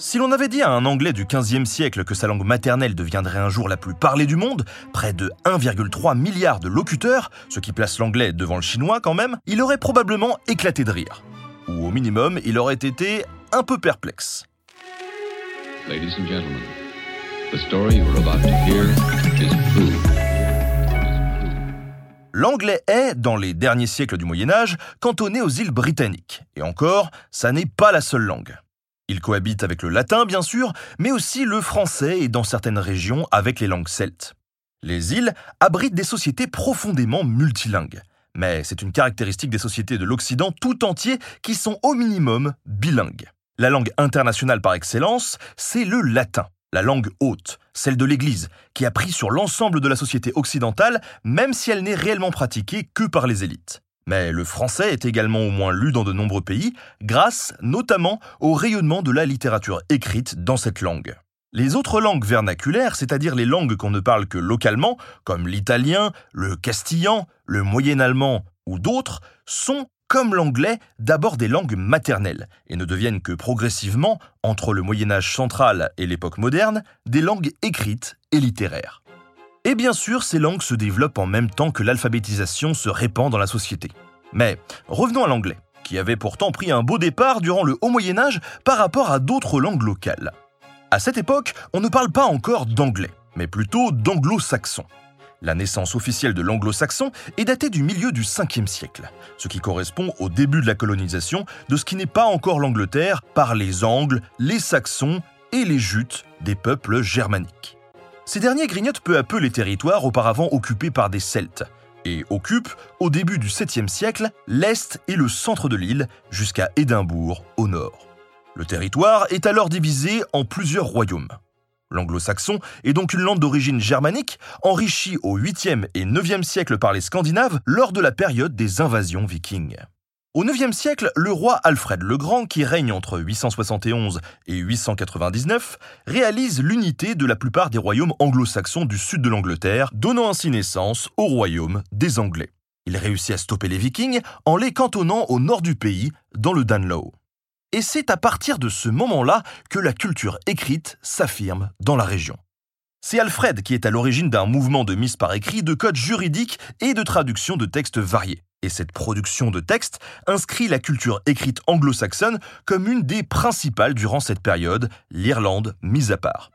Si l'on avait dit à un Anglais du XVe siècle que sa langue maternelle deviendrait un jour la plus parlée du monde, près de 1,3 milliard de locuteurs, ce qui place l'anglais devant le chinois quand même, il aurait probablement éclaté de rire. Ou au minimum, il aurait été un peu perplexe. Ladies and gentlemen, the story you are about to hear is true. L'anglais est, dans les derniers siècles du Moyen Âge, cantonné aux îles britanniques. Et encore, ça n'est pas la seule langue. Il cohabite avec le latin, bien sûr, mais aussi le français et dans certaines régions avec les langues celtes. Les îles abritent des sociétés profondément multilingues. Mais c'est une caractéristique des sociétés de l'Occident tout entier qui sont au minimum bilingues. La langue internationale par excellence, c'est le latin, la langue haute, celle de l'Église, qui a pris sur l'ensemble de la société occidentale, même si elle n'est réellement pratiquée que par les élites. Mais le français est également au moins lu dans de nombreux pays, grâce notamment au rayonnement de la littérature écrite dans cette langue. Les autres langues vernaculaires, c'est-à-dire les langues qu'on ne parle que localement, comme l'italien, le castillan, le moyen-allemand ou d'autres, sont, comme l'anglais, d'abord des langues maternelles, et ne deviennent que progressivement, entre le Moyen Âge central et l'époque moderne, des langues écrites et littéraires. Et bien sûr, ces langues se développent en même temps que l'alphabétisation se répand dans la société. Mais revenons à l'anglais, qui avait pourtant pris un beau départ durant le Haut Moyen Âge par rapport à d'autres langues locales. À cette époque, on ne parle pas encore d'anglais, mais plutôt d'anglo-saxon. La naissance officielle de l'anglo-saxon est datée du milieu du 5e siècle, ce qui correspond au début de la colonisation de ce qui n'est pas encore l'Angleterre par les Angles, les Saxons et les Jutes des peuples germaniques. Ces derniers grignotent peu à peu les territoires auparavant occupés par des Celtes et occupent, au début du 7e siècle, l'est et le centre de l'île jusqu'à Édimbourg au nord. Le territoire est alors divisé en plusieurs royaumes. L'anglo-saxon est donc une langue d'origine germanique, enrichie au 8e et 9e siècle par les Scandinaves lors de la période des invasions vikings. Au IXe siècle, le roi Alfred le Grand, qui règne entre 871 et 899, réalise l'unité de la plupart des royaumes anglo-saxons du sud de l'Angleterre, donnant ainsi naissance au royaume des Anglais. Il réussit à stopper les Vikings en les cantonnant au nord du pays, dans le Danelaw. Et c'est à partir de ce moment-là que la culture écrite s'affirme dans la région. C'est Alfred qui est à l'origine d'un mouvement de mise par écrit de codes juridiques et de traduction de textes variés. Et cette production de textes inscrit la culture écrite anglo-saxonne comme une des principales durant cette période, l'Irlande mise à part.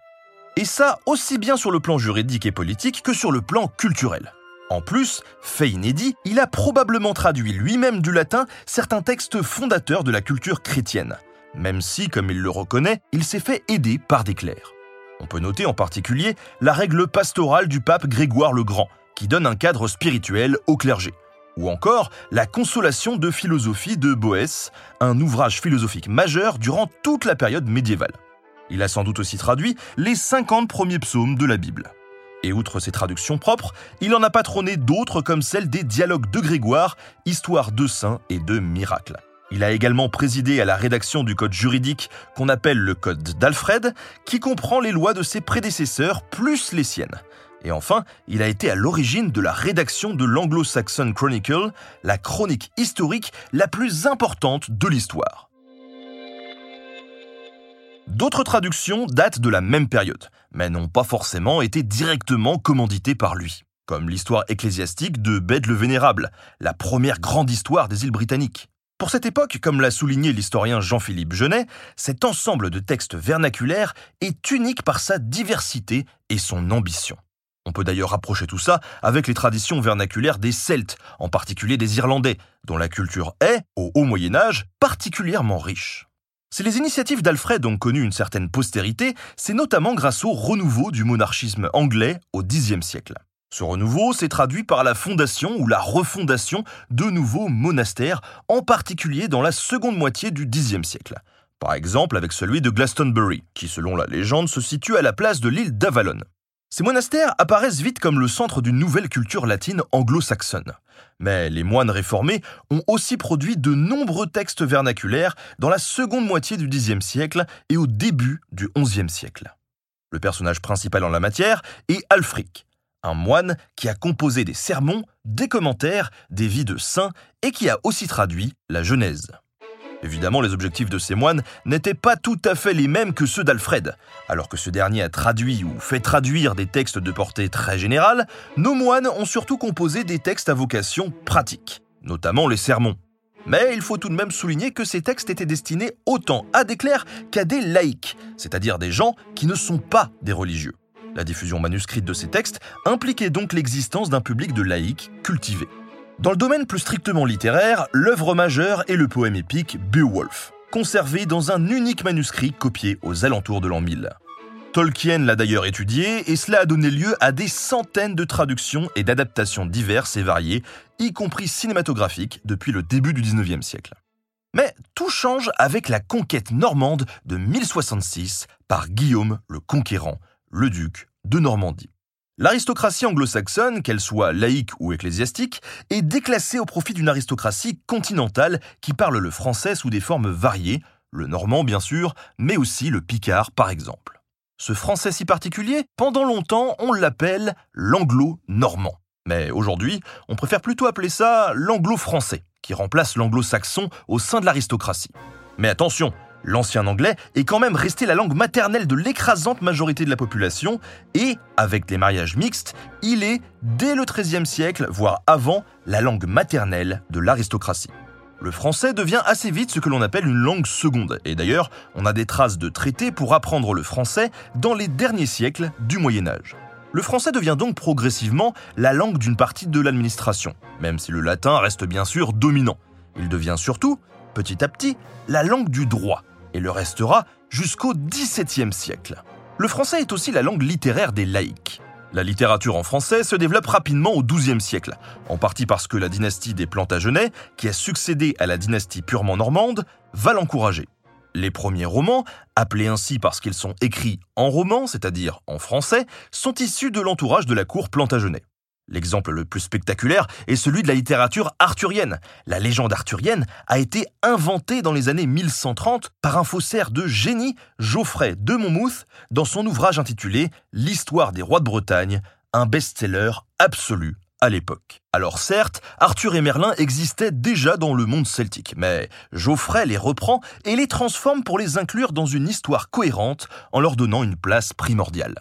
Et ça aussi bien sur le plan juridique et politique que sur le plan culturel. En plus, fait inédit, il a probablement traduit lui-même du latin certains textes fondateurs de la culture chrétienne, même si, comme il le reconnaît, il s'est fait aider par des clercs. On peut noter en particulier la règle pastorale du pape Grégoire le Grand, qui donne un cadre spirituel au clergé ou encore La Consolation de philosophie de Boès, un ouvrage philosophique majeur durant toute la période médiévale. Il a sans doute aussi traduit les 50 premiers psaumes de la Bible. Et outre ses traductions propres, il en a patronné d'autres comme celle des Dialogues de Grégoire, Histoire de saints et de miracles. Il a également présidé à la rédaction du code juridique qu'on appelle le Code d'Alfred, qui comprend les lois de ses prédécesseurs plus les siennes. Et enfin, il a été à l'origine de la rédaction de l'Anglo-Saxon Chronicle, la chronique historique la plus importante de l'histoire. D'autres traductions datent de la même période, mais n'ont pas forcément été directement commanditées par lui, comme l'histoire ecclésiastique de Bède le Vénérable, la première grande histoire des îles britanniques. Pour cette époque, comme l'a souligné l'historien Jean-Philippe Genet, cet ensemble de textes vernaculaires est unique par sa diversité et son ambition. On peut d'ailleurs rapprocher tout ça avec les traditions vernaculaires des Celtes, en particulier des Irlandais, dont la culture est, au Haut Moyen Âge, particulièrement riche. Si les initiatives d'Alfred ont connu une certaine postérité, c'est notamment grâce au renouveau du monarchisme anglais au Xe siècle. Ce renouveau s'est traduit par la fondation ou la refondation de nouveaux monastères, en particulier dans la seconde moitié du Xe siècle. Par exemple avec celui de Glastonbury, qui selon la légende se situe à la place de l'île d'Avalon. Ces monastères apparaissent vite comme le centre d'une nouvelle culture latine anglo-saxonne. Mais les moines réformés ont aussi produit de nombreux textes vernaculaires dans la seconde moitié du Xe siècle et au début du XIe siècle. Le personnage principal en la matière est Alfric, un moine qui a composé des sermons, des commentaires, des vies de saints et qui a aussi traduit la Genèse. Évidemment, les objectifs de ces moines n'étaient pas tout à fait les mêmes que ceux d'Alfred. Alors que ce dernier a traduit ou fait traduire des textes de portée très générale, nos moines ont surtout composé des textes à vocation pratique, notamment les sermons. Mais il faut tout de même souligner que ces textes étaient destinés autant à des clercs qu'à des laïcs, c'est-à-dire des gens qui ne sont pas des religieux. La diffusion manuscrite de ces textes impliquait donc l'existence d'un public de laïcs cultivés. Dans le domaine plus strictement littéraire, l'œuvre majeure est le poème épique Beowulf, conservé dans un unique manuscrit copié aux alentours de l'an 1000. Tolkien l'a d'ailleurs étudié et cela a donné lieu à des centaines de traductions et d'adaptations diverses et variées, y compris cinématographiques, depuis le début du 19e siècle. Mais tout change avec la conquête normande de 1066 par Guillaume le Conquérant, le duc de Normandie. L'aristocratie anglo-saxonne, qu'elle soit laïque ou ecclésiastique, est déclassée au profit d'une aristocratie continentale qui parle le français sous des formes variées, le normand bien sûr, mais aussi le picard par exemple. Ce français si particulier, pendant longtemps, on l'appelle l'anglo-normand. Mais aujourd'hui, on préfère plutôt appeler ça l'anglo-français, qui remplace l'anglo-saxon au sein de l'aristocratie. Mais attention, L'ancien anglais est quand même resté la langue maternelle de l'écrasante majorité de la population et, avec les mariages mixtes, il est, dès le XIIIe siècle, voire avant, la langue maternelle de l'aristocratie. Le français devient assez vite ce que l'on appelle une langue seconde, et d'ailleurs, on a des traces de traités pour apprendre le français dans les derniers siècles du Moyen Âge. Le français devient donc progressivement la langue d'une partie de l'administration, même si le latin reste bien sûr dominant. Il devient surtout, petit à petit, la langue du droit, et le restera jusqu'au XVIIe siècle. Le français est aussi la langue littéraire des laïcs. La littérature en français se développe rapidement au XIIe siècle, en partie parce que la dynastie des Plantagenets, qui a succédé à la dynastie purement normande, va l'encourager. Les premiers romans, appelés ainsi parce qu'ils sont écrits en roman, c'est-à-dire en français, sont issus de l'entourage de la cour Plantagenet. L'exemple le plus spectaculaire est celui de la littérature arthurienne. La légende arthurienne a été inventée dans les années 1130 par un faussaire de génie, Geoffrey de Monmouth, dans son ouvrage intitulé L'histoire des rois de Bretagne, un best-seller absolu à l'époque. Alors certes, Arthur et Merlin existaient déjà dans le monde celtique, mais Geoffrey les reprend et les transforme pour les inclure dans une histoire cohérente en leur donnant une place primordiale.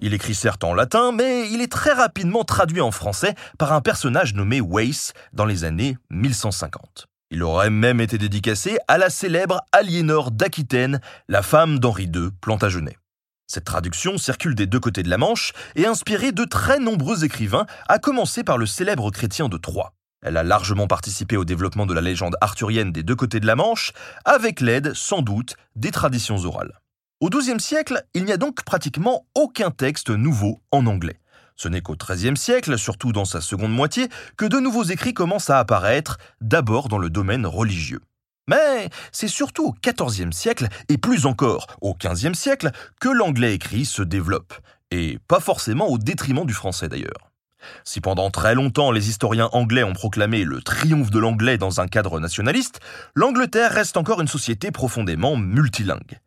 Il écrit certes en latin, mais il est très rapidement traduit en français par un personnage nommé Weiss dans les années 1150. Il aurait même été dédicacé à la célèbre Aliénor d'Aquitaine, la femme d'Henri II Plantagenet. Cette traduction circule des deux côtés de la Manche et a inspiré de très nombreux écrivains, à commencer par le célèbre chrétien de Troyes. Elle a largement participé au développement de la légende arthurienne des deux côtés de la Manche, avec l'aide, sans doute, des traditions orales. Au XIIe siècle, il n'y a donc pratiquement aucun texte nouveau en anglais. Ce n'est qu'au XIIIe siècle, surtout dans sa seconde moitié, que de nouveaux écrits commencent à apparaître, d'abord dans le domaine religieux. Mais c'est surtout au XIVe siècle, et plus encore au XVe siècle, que l'anglais écrit se développe, et pas forcément au détriment du français d'ailleurs. Si pendant très longtemps les historiens anglais ont proclamé le triomphe de l'anglais dans un cadre nationaliste, l'Angleterre reste encore une société profondément multilingue.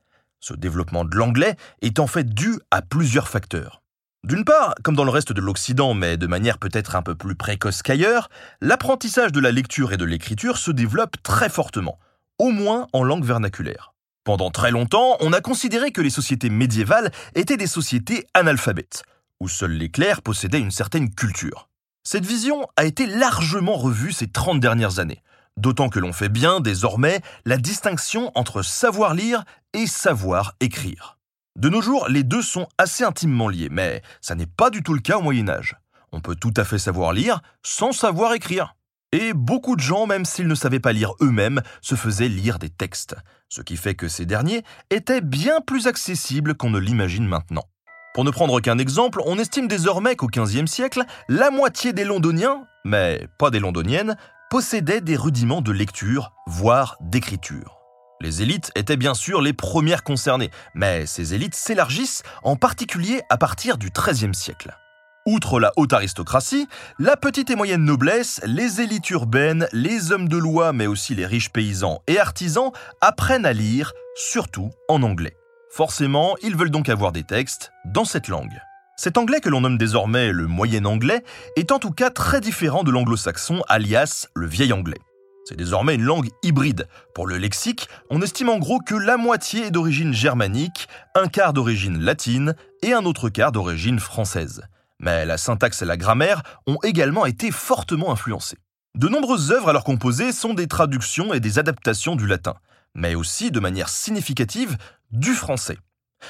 Ce développement de l'anglais est en fait dû à plusieurs facteurs. D'une part, comme dans le reste de l'Occident, mais de manière peut-être un peu plus précoce qu'ailleurs, l'apprentissage de la lecture et de l'écriture se développe très fortement, au moins en langue vernaculaire. Pendant très longtemps, on a considéré que les sociétés médiévales étaient des sociétés analphabètes, où seuls les clercs possédaient une certaine culture. Cette vision a été largement revue ces 30 dernières années, D'autant que l'on fait bien, désormais, la distinction entre savoir lire et savoir écrire. De nos jours, les deux sont assez intimement liés, mais ça n'est pas du tout le cas au Moyen Âge. On peut tout à fait savoir lire sans savoir écrire. Et beaucoup de gens, même s'ils ne savaient pas lire eux-mêmes, se faisaient lire des textes, ce qui fait que ces derniers étaient bien plus accessibles qu'on ne l'imagine maintenant. Pour ne prendre qu'un exemple, on estime désormais qu'au XVe siècle, la moitié des londoniens, mais pas des londoniennes, possédaient des rudiments de lecture, voire d'écriture. Les élites étaient bien sûr les premières concernées, mais ces élites s'élargissent en particulier à partir du XIIIe siècle. Outre la haute aristocratie, la petite et moyenne noblesse, les élites urbaines, les hommes de loi mais aussi les riches paysans et artisans apprennent à lire, surtout en anglais. Forcément, ils veulent donc avoir des textes dans cette langue. Cet anglais que l'on nomme désormais le moyen anglais est en tout cas très différent de l'anglo-saxon alias le vieil anglais. C'est désormais une langue hybride. Pour le lexique, on estime en gros que la moitié est d'origine germanique, un quart d'origine latine et un autre quart d'origine française. Mais la syntaxe et la grammaire ont également été fortement influencées. De nombreuses œuvres alors composées sont des traductions et des adaptations du latin mais aussi de manière significative du français.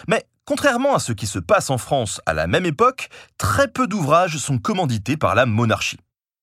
Mais contrairement à ce qui se passe en France à la même époque, très peu d'ouvrages sont commandités par la monarchie.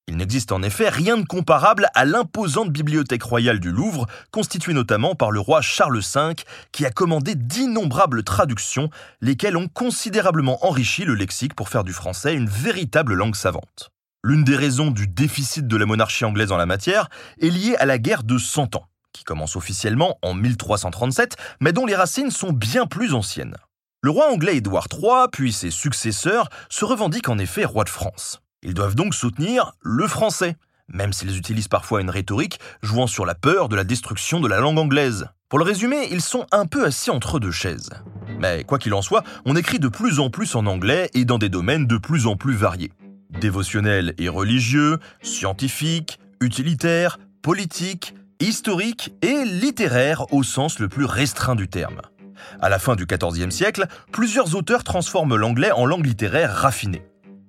Il n'existe en effet rien de comparable à l'imposante bibliothèque royale du Louvre, constituée notamment par le roi Charles V, qui a commandé d'innombrables traductions, lesquelles ont considérablement enrichi le lexique pour faire du français une véritable langue savante. L'une des raisons du déficit de la monarchie anglaise en la matière est liée à la guerre de Cent Ans qui commence officiellement en 1337, mais dont les racines sont bien plus anciennes. Le roi anglais Édouard III, puis ses successeurs, se revendiquent en effet roi de France. Ils doivent donc soutenir le français, même s'ils utilisent parfois une rhétorique jouant sur la peur de la destruction de la langue anglaise. Pour le résumer, ils sont un peu assis entre deux chaises. Mais quoi qu'il en soit, on écrit de plus en plus en anglais et dans des domaines de plus en plus variés. Dévotionnels et religieux, scientifiques, utilitaires, politiques, historique et littéraire au sens le plus restreint du terme. À la fin du XIVe siècle, plusieurs auteurs transforment l'anglais en langue littéraire raffinée.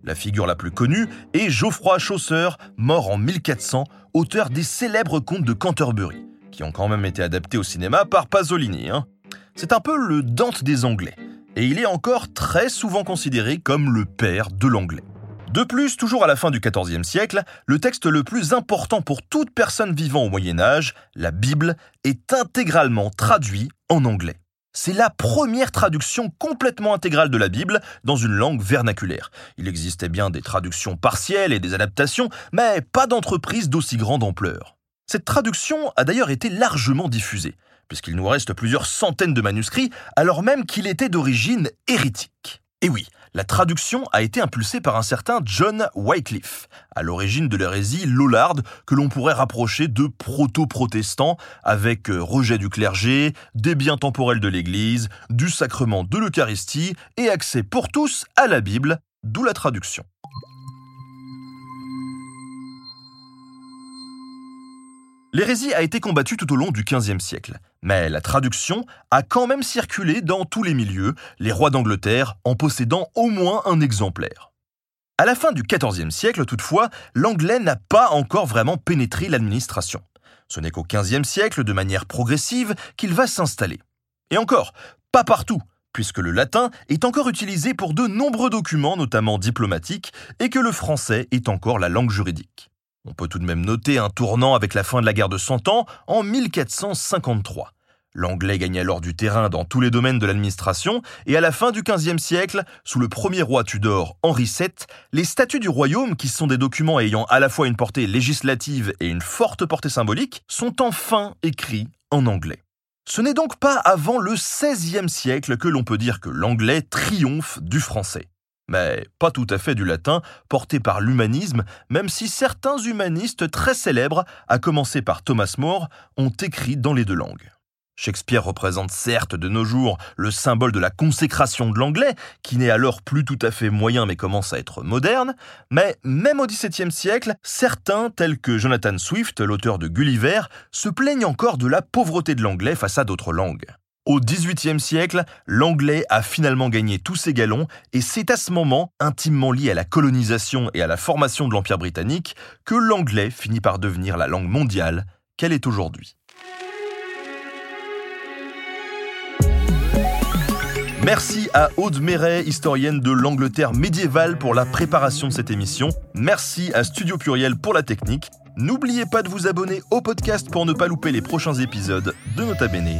La figure la plus connue est Geoffroy Chaucer, mort en 1400, auteur des célèbres contes de Canterbury, qui ont quand même été adaptés au cinéma par Pasolini. Hein. C'est un peu le Dante des Anglais, et il est encore très souvent considéré comme le père de l'anglais. De plus, toujours à la fin du XIVe siècle, le texte le plus important pour toute personne vivant au Moyen Âge, la Bible, est intégralement traduit en anglais. C'est la première traduction complètement intégrale de la Bible dans une langue vernaculaire. Il existait bien des traductions partielles et des adaptations, mais pas d'entreprise d'aussi grande ampleur. Cette traduction a d'ailleurs été largement diffusée, puisqu'il nous reste plusieurs centaines de manuscrits, alors même qu'il était d'origine hérétique. Et oui, la traduction a été impulsée par un certain John Wycliffe, à l'origine de l'hérésie lollarde que l'on pourrait rapprocher de proto-protestants, avec euh, rejet du clergé, des biens temporels de l'Église, du sacrement de l'Eucharistie et accès pour tous à la Bible, d'où la traduction. L'hérésie a été combattue tout au long du XVe siècle, mais la traduction a quand même circulé dans tous les milieux, les rois d'Angleterre en possédant au moins un exemplaire. À la fin du XIVe siècle, toutefois, l'anglais n'a pas encore vraiment pénétré l'administration. Ce n'est qu'au XVe siècle, de manière progressive, qu'il va s'installer. Et encore, pas partout, puisque le latin est encore utilisé pour de nombreux documents, notamment diplomatiques, et que le français est encore la langue juridique. On peut tout de même noter un tournant avec la fin de la guerre de Cent Ans en 1453. L'anglais gagne alors du terrain dans tous les domaines de l'administration, et à la fin du XVe siècle, sous le premier roi Tudor Henri VII, les statuts du royaume, qui sont des documents ayant à la fois une portée législative et une forte portée symbolique, sont enfin écrits en anglais. Ce n'est donc pas avant le XVIe siècle que l'on peut dire que l'anglais triomphe du français mais pas tout à fait du latin, porté par l'humanisme, même si certains humanistes très célèbres, à commencer par Thomas More, ont écrit dans les deux langues. Shakespeare représente certes de nos jours le symbole de la consécration de l'anglais, qui n'est alors plus tout à fait moyen mais commence à être moderne, mais même au XVIIe siècle, certains, tels que Jonathan Swift, l'auteur de Gulliver, se plaignent encore de la pauvreté de l'anglais face à d'autres langues. Au XVIIIe siècle, l'anglais a finalement gagné tous ses galons et c'est à ce moment, intimement lié à la colonisation et à la formation de l'Empire britannique, que l'anglais finit par devenir la langue mondiale qu'elle est aujourd'hui. Merci à Aude Méret, historienne de l'Angleterre médiévale, pour la préparation de cette émission. Merci à Studio Pluriel pour la technique. N'oubliez pas de vous abonner au podcast pour ne pas louper les prochains épisodes de Nota Bene.